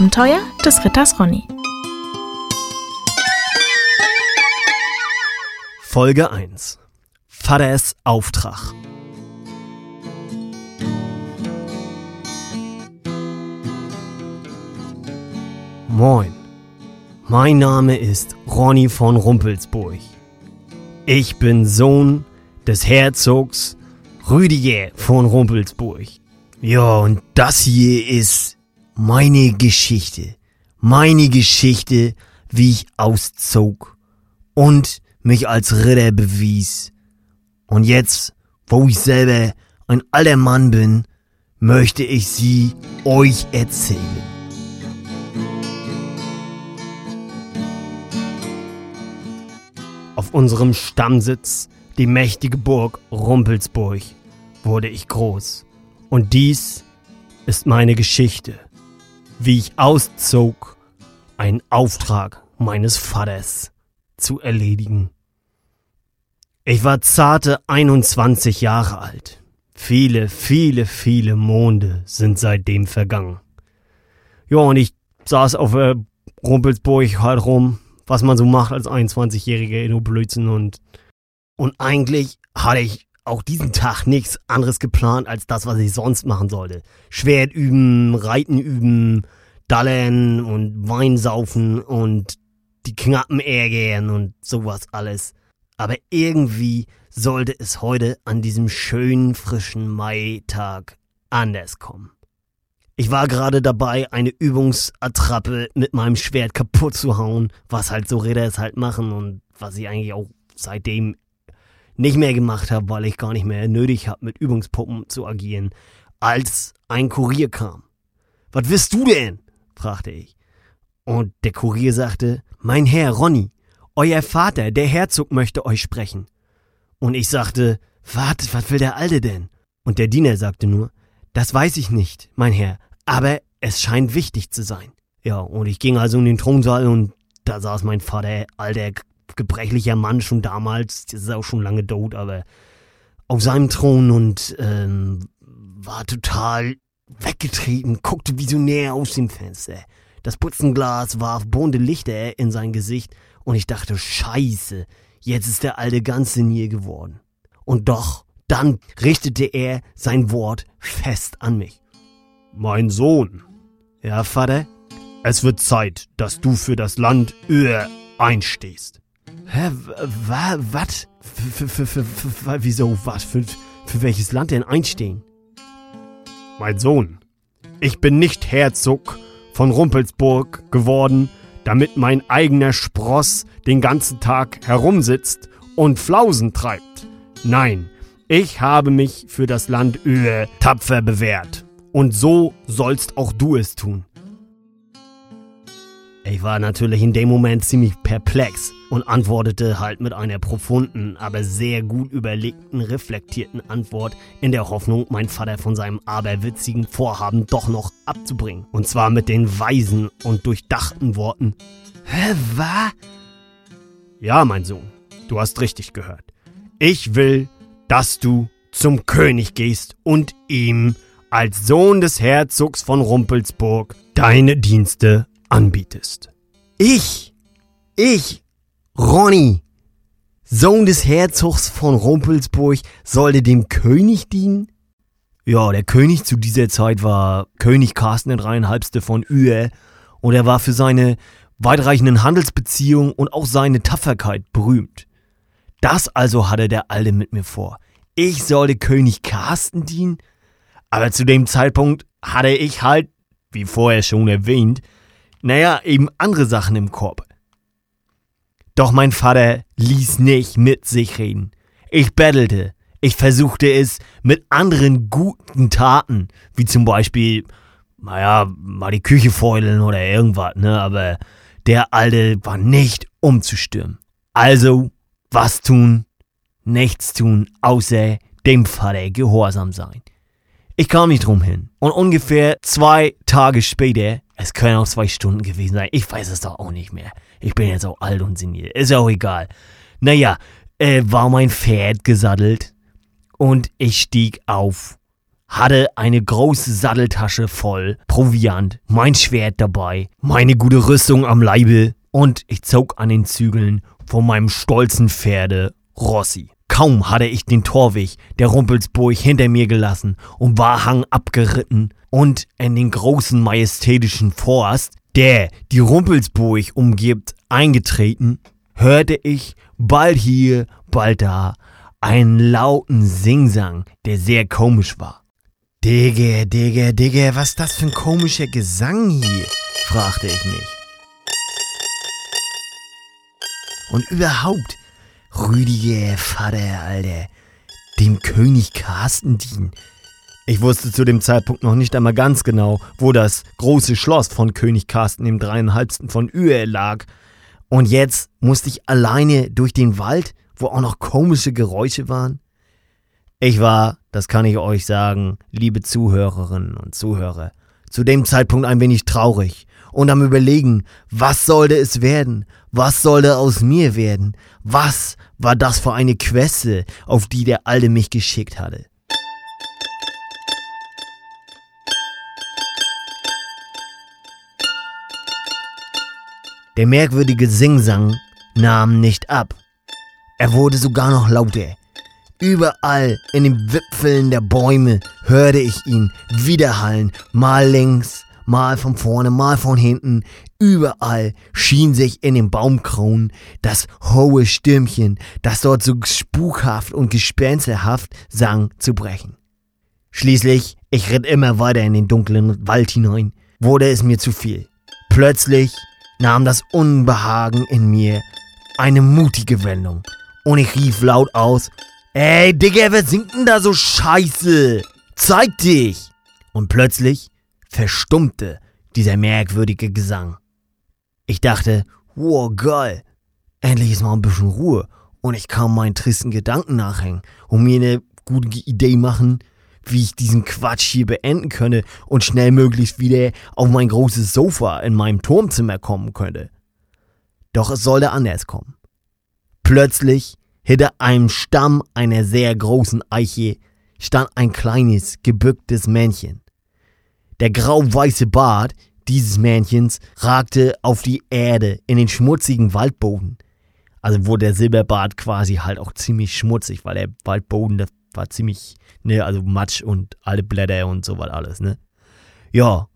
Abenteuer des Ritters Ronny. Folge 1 Vaters Auftrag Moin, mein Name ist Ronny von Rumpelsburg. Ich bin Sohn des Herzogs Rüdiger von Rumpelsburg. Ja, und das hier ist meine Geschichte. Meine Geschichte, wie ich auszog und mich als Ritter bewies. Und jetzt, wo ich selber ein alter Mann bin, möchte ich sie euch erzählen. Auf unserem Stammsitz, die mächtige Burg Rumpelsburg, wurde ich groß. Und dies ist meine Geschichte, wie ich auszog, einen Auftrag meines Vaters zu erledigen. Ich war zarte 21 Jahre alt. Viele, viele, viele Monde sind seitdem vergangen. Ja, und ich saß auf der Rumpelsburg halt rum, was man so macht als 21-Jähriger in Blödsinn und, und eigentlich hatte ich auch diesen Tag nichts anderes geplant als das, was ich sonst machen sollte. Schwert üben, Reiten üben, Dallen und Wein saufen und die Knappen ärgern und sowas alles. Aber irgendwie sollte es heute an diesem schönen, frischen Maitag anders kommen. Ich war gerade dabei, eine Übungsattrappe mit meinem Schwert kaputt zu hauen, was halt so Ritter es halt machen und was ich eigentlich auch seitdem nicht mehr gemacht habe, weil ich gar nicht mehr nötig habe, mit Übungspuppen zu agieren, als ein Kurier kam. Was willst du denn? fragte ich. Und der Kurier sagte, mein Herr Ronny, euer Vater, der Herzog, möchte euch sprechen. Und ich sagte, wartet, was will der Alte denn? Und der Diener sagte nur, das weiß ich nicht, mein Herr, aber es scheint wichtig zu sein. Ja, und ich ging also in den Thronsaal und da saß mein Vater, alter, gebrechlicher Mann schon damals, das ist auch schon lange tot, aber auf seinem Thron und ähm, war total weggetreten, guckte visionär aus dem Fenster. Das Putzenglas warf bunte Lichter in sein Gesicht und ich dachte, scheiße, jetzt ist der Alte ganz senil geworden. Und doch, dann richtete er sein Wort fest an mich. Mein Sohn. Ja, Vater? Es wird Zeit, dass du für das Land Öhr einstehst. Hä, was? Wieso, was? Für, für welches Land denn einstehen? Mein Sohn, ich bin nicht Herzog von Rumpelsburg geworden, damit mein eigener Spross den ganzen Tag herumsitzt und Flausen treibt. Nein, ich habe mich für das Land Öhe tapfer bewährt. Und so sollst auch du es tun. Ich war natürlich in dem Moment ziemlich perplex und antwortete halt mit einer profunden, aber sehr gut überlegten, reflektierten Antwort in der Hoffnung, mein Vater von seinem aberwitzigen Vorhaben doch noch abzubringen. Und zwar mit den weisen und durchdachten Worten. Hä, was? Ja, mein Sohn, du hast richtig gehört. Ich will, dass du zum König gehst und ihm als Sohn des Herzogs von Rumpelsburg deine Dienste anbietest. Ich, ich, Ronny, Sohn des Herzogs von Rumpelsburg, sollte dem König dienen? Ja, der König zu dieser Zeit war König Carsten der von Uer und er war für seine weitreichenden Handelsbeziehungen und auch seine Tapferkeit berühmt. Das also hatte der Alte mit mir vor. Ich sollte König Carsten dienen? Aber zu dem Zeitpunkt hatte ich halt, wie vorher schon erwähnt, naja, eben andere Sachen im Korb. Doch mein Vater ließ nicht mit sich reden. Ich bettelte. Ich versuchte es mit anderen guten Taten, wie zum Beispiel, naja, mal die Küche feudeln oder irgendwas, ne, aber der Alte war nicht umzustürmen. Also, was tun? Nichts tun, außer dem Vater gehorsam sein. Ich kam nicht drum hin. Und ungefähr zwei Tage später, es können auch zwei Stunden gewesen sein, ich weiß es doch auch nicht mehr. Ich bin jetzt auch alt und senil, ist ja auch egal. Naja, äh, war mein Pferd gesattelt und ich stieg auf, hatte eine große Satteltasche voll Proviant, mein Schwert dabei, meine gute Rüstung am Leibe und ich zog an den Zügeln von meinem stolzen Pferde Rossi. Kaum hatte ich den Torweg der Rumpelsburg hinter mir gelassen und war hang abgeritten und in den großen majestätischen Forst, der die Rumpelsburg umgibt, eingetreten, hörte ich bald hier, bald da einen lauten Singsang, der sehr komisch war. Digge, Digge, Digge, was ist das für ein komischer Gesang hier? fragte ich mich. Und überhaupt, Rüdiger Vater, Alter, dem König Carsten dienen. Ich wusste zu dem Zeitpunkt noch nicht einmal ganz genau, wo das große Schloss von König Carsten im dreieinhalbsten von Ühe lag. Und jetzt musste ich alleine durch den Wald, wo auch noch komische Geräusche waren. Ich war, das kann ich euch sagen, liebe Zuhörerinnen und Zuhörer, zu dem Zeitpunkt ein wenig traurig und am Überlegen, was sollte es werden? Was sollte aus mir werden? Was war das für eine Queste, auf die der Alte mich geschickt hatte? Der merkwürdige Singsang nahm nicht ab. Er wurde sogar noch lauter. Überall in den Wipfeln der Bäume hörte ich ihn widerhallen, mal links, mal von vorne, mal von hinten. Überall schien sich in den Baumkronen das hohe Stimmchen, das dort so spukhaft und gespensterhaft sang, zu brechen. Schließlich, ich ritt immer weiter in den dunklen Wald hinein, wurde es mir zu viel. Plötzlich nahm das Unbehagen in mir eine mutige Wendung und ich rief laut aus, Ey, Digga, wer singt denn da so scheiße? Zeig dich! Und plötzlich verstummte dieser merkwürdige Gesang. Ich dachte, wow, geil, endlich ist mal ein bisschen Ruhe und ich kann meinen tristen Gedanken nachhängen und mir eine gute Idee machen, wie ich diesen Quatsch hier beenden könne und schnell möglichst wieder auf mein großes Sofa in meinem Turmzimmer kommen könnte. Doch es sollte anders kommen. Plötzlich, hinter einem Stamm einer sehr großen Eiche, stand ein kleines, gebücktes Männchen. Der grau-weiße Bart dieses Männchens ragte auf die Erde in den schmutzigen Waldboden. Also wurde der Silberbart quasi halt auch ziemlich schmutzig, weil der Waldboden, das war ziemlich, ne, also Matsch und alle Blätter und so was alles, ne. Ja,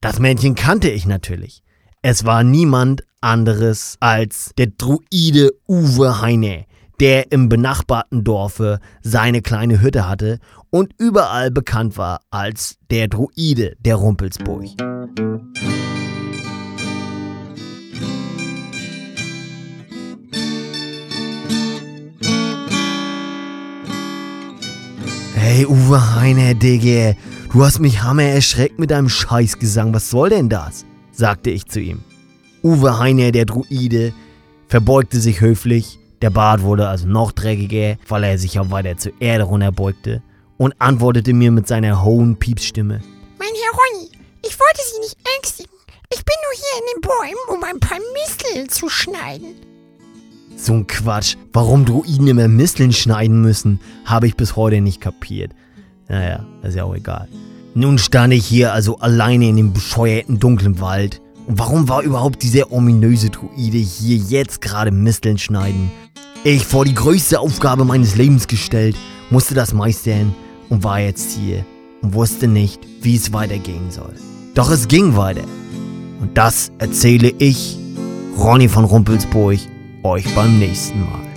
das Männchen kannte ich natürlich. Es war niemand anderes als der Druide Uwe Heine, der im benachbarten Dorfe seine kleine Hütte hatte und überall bekannt war als der Druide der Rumpelsburg. Hey Uwe Heine, Digge, du hast mich hammer erschreckt mit deinem Scheißgesang, was soll denn das? sagte ich zu ihm. Uwe Heine, der Druide, verbeugte sich höflich, der Bart wurde also noch dreckiger, weil er sich auch weiter zur Erde runterbeugte und antwortete mir mit seiner hohen Piepsstimme. Mein Herr Ronny, ich wollte Sie nicht ängstigen. Ich bin nur hier in den Bäumen, um ein paar Misteln zu schneiden. So ein Quatsch. Warum Druiden immer Misteln schneiden müssen, habe ich bis heute nicht kapiert. Naja, ist ja auch egal. Nun stand ich hier also alleine in dem bescheuerten dunklen Wald. Und warum war überhaupt dieser ominöse Druide hier jetzt gerade Misteln schneiden? Ich vor die größte Aufgabe meines Lebens gestellt, musste das meistern und war jetzt hier und wusste nicht, wie es weitergehen soll. Doch es ging weiter. Und das erzähle ich, Ronny von Rumpelsburg, euch beim nächsten Mal.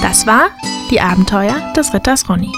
Das war die Abenteuer des Ritters Ronny.